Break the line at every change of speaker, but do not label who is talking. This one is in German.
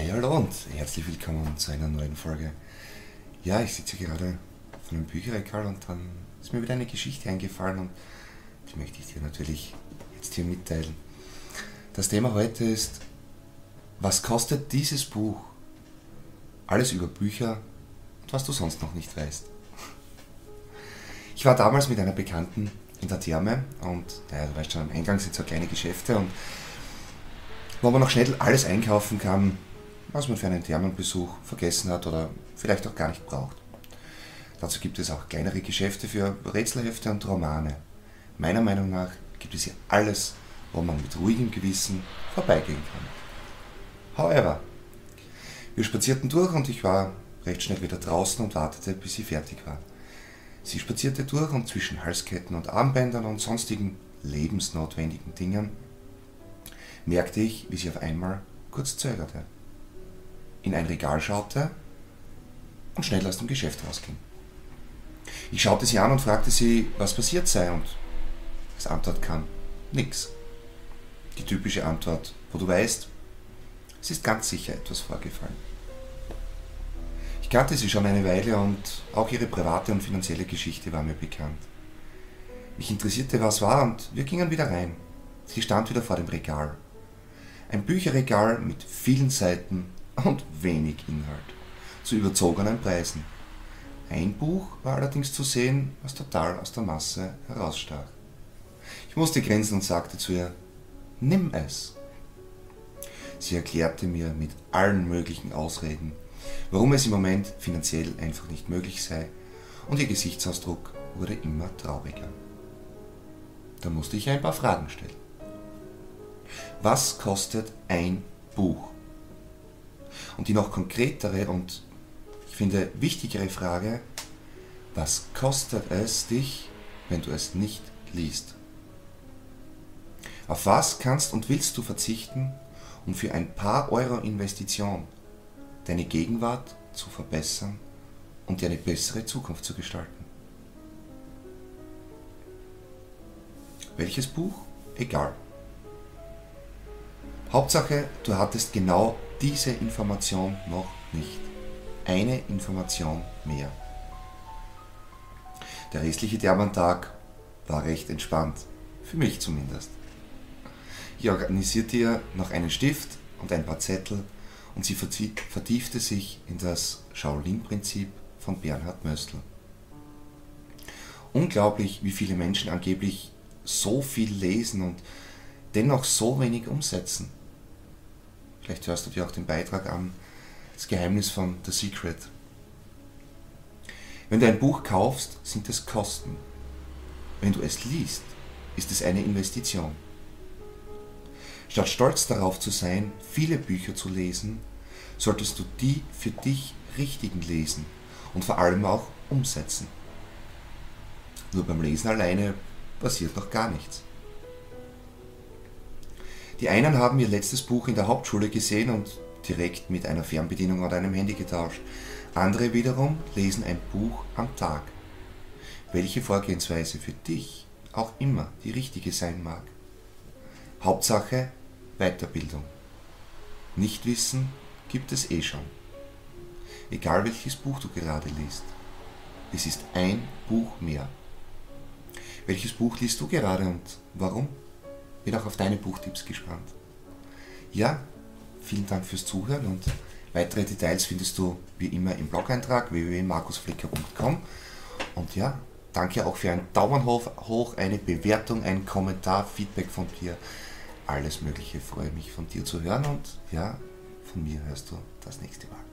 Hey, hallo und herzlich willkommen zu einer neuen Folge. Ja, ich sitze gerade vor einem Bücherregal und dann ist mir wieder eine Geschichte eingefallen und die möchte ich dir natürlich jetzt hier mitteilen. Das Thema heute ist, was kostet dieses Buch? Alles über Bücher und was du sonst noch nicht weißt. Ich war damals mit einer Bekannten in der Therme und ja, du weißt schon, am Eingang sind so kleine Geschäfte und wo man noch schnell alles einkaufen kann, was man für einen Thermenbesuch vergessen hat oder vielleicht auch gar nicht braucht. Dazu gibt es auch kleinere Geschäfte für Rätselhefte und Romane. Meiner Meinung nach gibt es hier alles, wo man mit ruhigem Gewissen vorbeigehen kann. However, wir spazierten durch und ich war recht schnell wieder draußen und wartete, bis sie fertig war. Sie spazierte durch und zwischen Halsketten und Armbändern und sonstigen lebensnotwendigen Dingen merkte ich, wie sie auf einmal kurz zögerte, in ein Regal schaute und schnell aus dem Geschäft rausging. Ich schaute sie an und fragte sie, was passiert sei, und als Antwort kam nix. Die typische Antwort, wo du weißt, es ist ganz sicher etwas vorgefallen. Ich kannte sie schon eine Weile und auch ihre private und finanzielle Geschichte war mir bekannt. Mich interessierte, was war, und wir gingen wieder rein. Sie stand wieder vor dem Regal. Ein Bücherregal mit vielen Seiten und wenig Inhalt, zu überzogenen Preisen. Ein Buch war allerdings zu sehen, was total aus der Masse herausstach. Ich musste grinsen und sagte zu ihr, nimm es. Sie erklärte mir mit allen möglichen Ausreden, warum es im Moment finanziell einfach nicht möglich sei, und ihr Gesichtsausdruck wurde immer trauriger. Da musste ich ein paar Fragen stellen. Was kostet ein Buch? Und die noch konkretere und ich finde wichtigere Frage, was kostet es dich, wenn du es nicht liest? Auf was kannst und willst du verzichten, um für ein paar Euro Investition deine Gegenwart zu verbessern und dir eine bessere Zukunft zu gestalten? Welches Buch? Egal. Hauptsache, du hattest genau diese Information noch nicht. Eine Information mehr. Der restliche Dermantag war recht entspannt. Für mich zumindest. Ich organisierte ihr noch einen Stift und ein paar Zettel und sie vertiefte sich in das Shaolin-Prinzip von Bernhard Möstl. Unglaublich, wie viele Menschen angeblich so viel lesen und dennoch so wenig umsetzen. Vielleicht hörst du dir auch den Beitrag an, das Geheimnis von The Secret. Wenn du ein Buch kaufst, sind es Kosten. Wenn du es liest, ist es eine Investition. Statt stolz darauf zu sein, viele Bücher zu lesen, solltest du die für dich richtigen lesen und vor allem auch umsetzen. Nur beim Lesen alleine passiert noch gar nichts. Die einen haben ihr letztes Buch in der Hauptschule gesehen und direkt mit einer Fernbedienung oder einem Handy getauscht. Andere wiederum lesen ein Buch am Tag. Welche Vorgehensweise für dich auch immer die richtige sein mag. Hauptsache Weiterbildung. Nichtwissen gibt es eh schon. Egal welches Buch du gerade liest. Es ist ein Buch mehr. Welches Buch liest du gerade und warum? Bin auch auf deine Buchtipps gespannt. Ja, vielen Dank fürs Zuhören und weitere Details findest du wie immer im Blog-Eintrag www.markusflicker.com. Und ja, danke auch für einen Daumen hoch, eine Bewertung, einen Kommentar, Feedback von dir. Alles Mögliche freue mich von dir zu hören und ja, von mir hörst du das nächste Mal.